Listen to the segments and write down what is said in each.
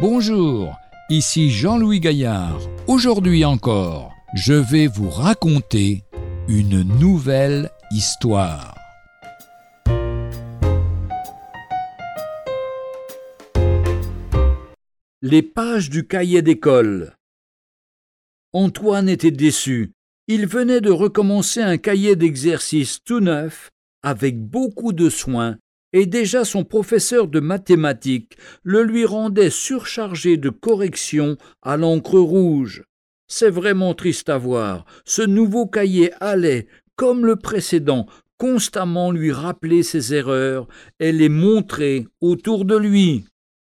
Bonjour, ici Jean-Louis Gaillard. Aujourd'hui encore, je vais vous raconter une nouvelle histoire. Les pages du cahier d'école. Antoine était déçu. Il venait de recommencer un cahier d'exercice tout neuf, avec beaucoup de soin, et déjà son professeur de mathématiques le lui rendait surchargé de corrections à l'encre rouge. C'est vraiment triste à voir. Ce nouveau cahier allait, comme le précédent, constamment lui rappeler ses erreurs et les montrer autour de lui.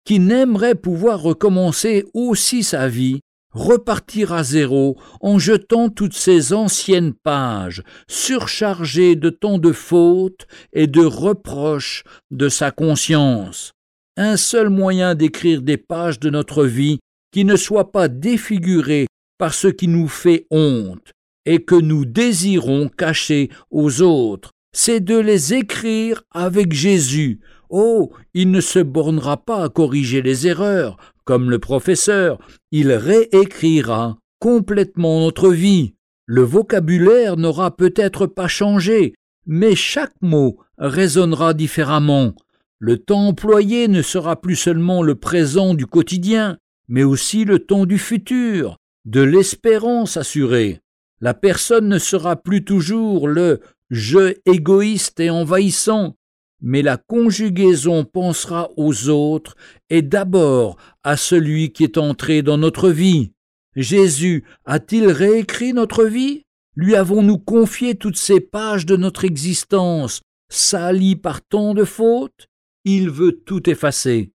Qui n'aimerait pouvoir recommencer aussi sa vie repartir à zéro en jetant toutes ces anciennes pages, surchargées de tant de fautes et de reproches de sa conscience. Un seul moyen d'écrire des pages de notre vie qui ne soient pas défigurées par ce qui nous fait honte et que nous désirons cacher aux autres, c'est de les écrire avec Jésus. Oh, il ne se bornera pas à corriger les erreurs, comme le professeur, il réécrira complètement notre vie. Le vocabulaire n'aura peut-être pas changé, mais chaque mot résonnera différemment. Le temps employé ne sera plus seulement le présent du quotidien, mais aussi le temps du futur, de l'espérance assurée. La personne ne sera plus toujours le je égoïste et envahissant, mais la conjugaison pensera aux autres et d'abord à celui qui est entré dans notre vie. Jésus a-t-il réécrit notre vie? Lui avons-nous confié toutes ces pages de notre existence, salies par tant de fautes? Il veut tout effacer.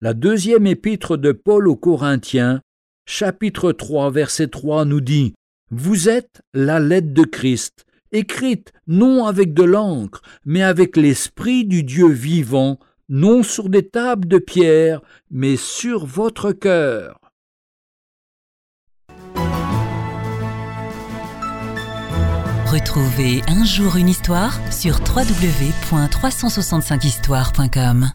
La deuxième épître de Paul aux Corinthiens, chapitre 3, verset 3 nous dit Vous êtes la lettre de Christ, écrite non avec de l'encre, mais avec l'Esprit du Dieu vivant, non sur des tables de pierre, mais sur votre cœur. Retrouvez un jour une histoire sur www.365histoire.com.